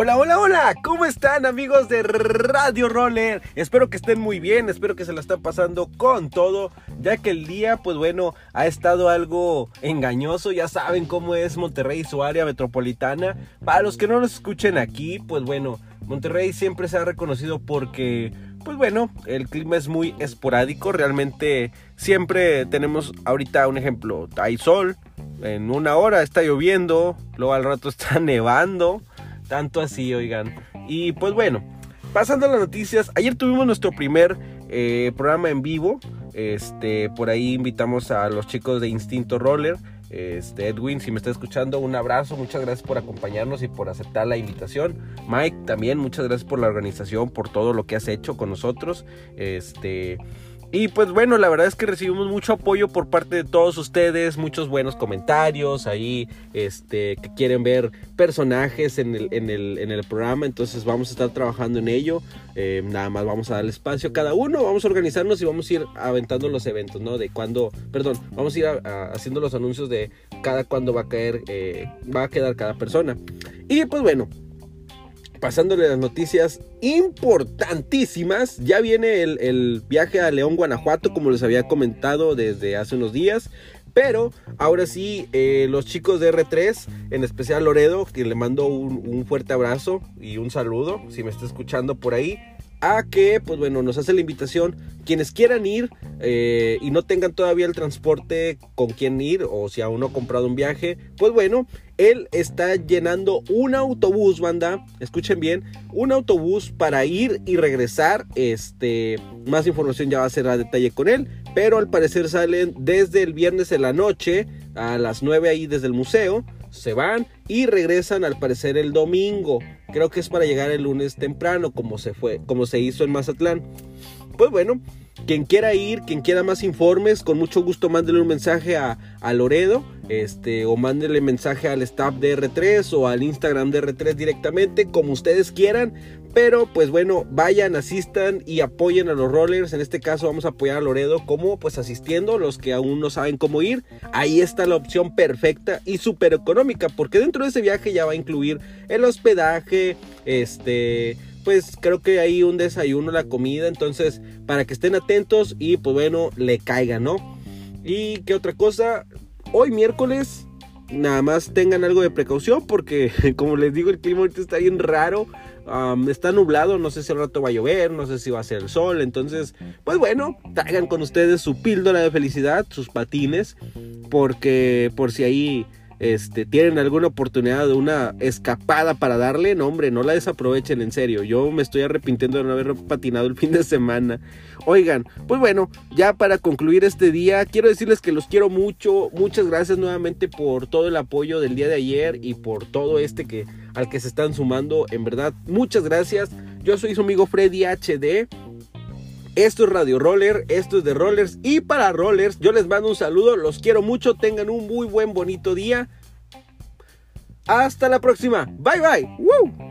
Hola, hola, hola, ¿cómo están amigos de Radio Roller? Espero que estén muy bien, espero que se la estén pasando con todo, ya que el día, pues bueno, ha estado algo engañoso, ya saben cómo es Monterrey y su área metropolitana. Para los que no nos escuchen aquí, pues bueno, Monterrey siempre se ha reconocido porque, pues bueno, el clima es muy esporádico, realmente siempre tenemos ahorita un ejemplo, hay sol, en una hora está lloviendo, luego al rato está nevando tanto así, oigan. Y pues bueno, pasando a las noticias, ayer tuvimos nuestro primer eh, programa en vivo. Este, por ahí invitamos a los chicos de Instinto Roller. Este, Edwin, si me está escuchando, un abrazo, muchas gracias por acompañarnos y por aceptar la invitación. Mike, también muchas gracias por la organización, por todo lo que has hecho con nosotros. Este, y pues bueno, la verdad es que recibimos mucho apoyo por parte de todos ustedes, muchos buenos comentarios ahí, este, que quieren ver personajes en el, en el, en el programa, entonces vamos a estar trabajando en ello, eh, nada más vamos a darle espacio a cada uno, vamos a organizarnos y vamos a ir aventando los eventos, ¿no? De cuándo, perdón, vamos a ir haciendo los anuncios de cada cuándo va a caer, eh, va a quedar cada persona. Y pues bueno, pasándole las noticias importantísimas. Ya viene el, viaje a León, Guanajuato, como les había comentado desde hace unos días. Pero ahora sí, eh, los chicos de R3, en especial Loredo, que le mando un, fuerte abrazo y un saludo, si me está escuchando por ahí, a que, pues bueno, nos hace la invitación, quienes quieran ir eh, y no tengan todavía el transporte con quien ir, o si aún no ha comprado un viaje, pues bueno, él está llenando un autobús, banda, escuchen bien, un autobús para ir y regresar, este, más información ya va a ser a detalle con él, pero al parecer salen desde el viernes en la noche, a las 9 ahí desde el museo, se van y regresan al parecer el domingo. Creo que es para llegar el lunes temprano, como se fue, como se hizo en Mazatlán. Pues bueno, quien quiera ir, quien quiera más informes, con mucho gusto mándele un mensaje a, a Loredo, este, o mándele mensaje al staff de R3 o al Instagram de R3 directamente, como ustedes quieran. Pero pues bueno, vayan, asistan y apoyen a los rollers. En este caso vamos a apoyar a Loredo como pues asistiendo, los que aún no saben cómo ir. Ahí está la opción perfecta y súper económica, porque dentro de ese viaje ya va a incluir el hospedaje, este, pues creo que hay un desayuno, la comida, entonces para que estén atentos y pues bueno, le caigan, ¿no? Y qué otra cosa, hoy miércoles nada más tengan algo de precaución porque como les digo el clima ahorita está bien raro está nublado, no sé si al rato va a llover, no sé si va a ser el sol. Entonces, pues bueno, traigan con ustedes su píldora de felicidad, sus patines, porque por si ahí este, tienen alguna oportunidad de una escapada para darle, no hombre, no la desaprovechen en serio. Yo me estoy arrepintiendo de no haber patinado el fin de semana. Oigan, pues bueno, ya para concluir este día, quiero decirles que los quiero mucho. Muchas gracias nuevamente por todo el apoyo del día de ayer y por todo este que al que se están sumando. En verdad, muchas gracias. Yo soy su amigo Freddy HD. Esto es Radio Roller, esto es de Rollers y para Rollers yo les mando un saludo, los quiero mucho, tengan un muy buen bonito día. Hasta la próxima, bye bye.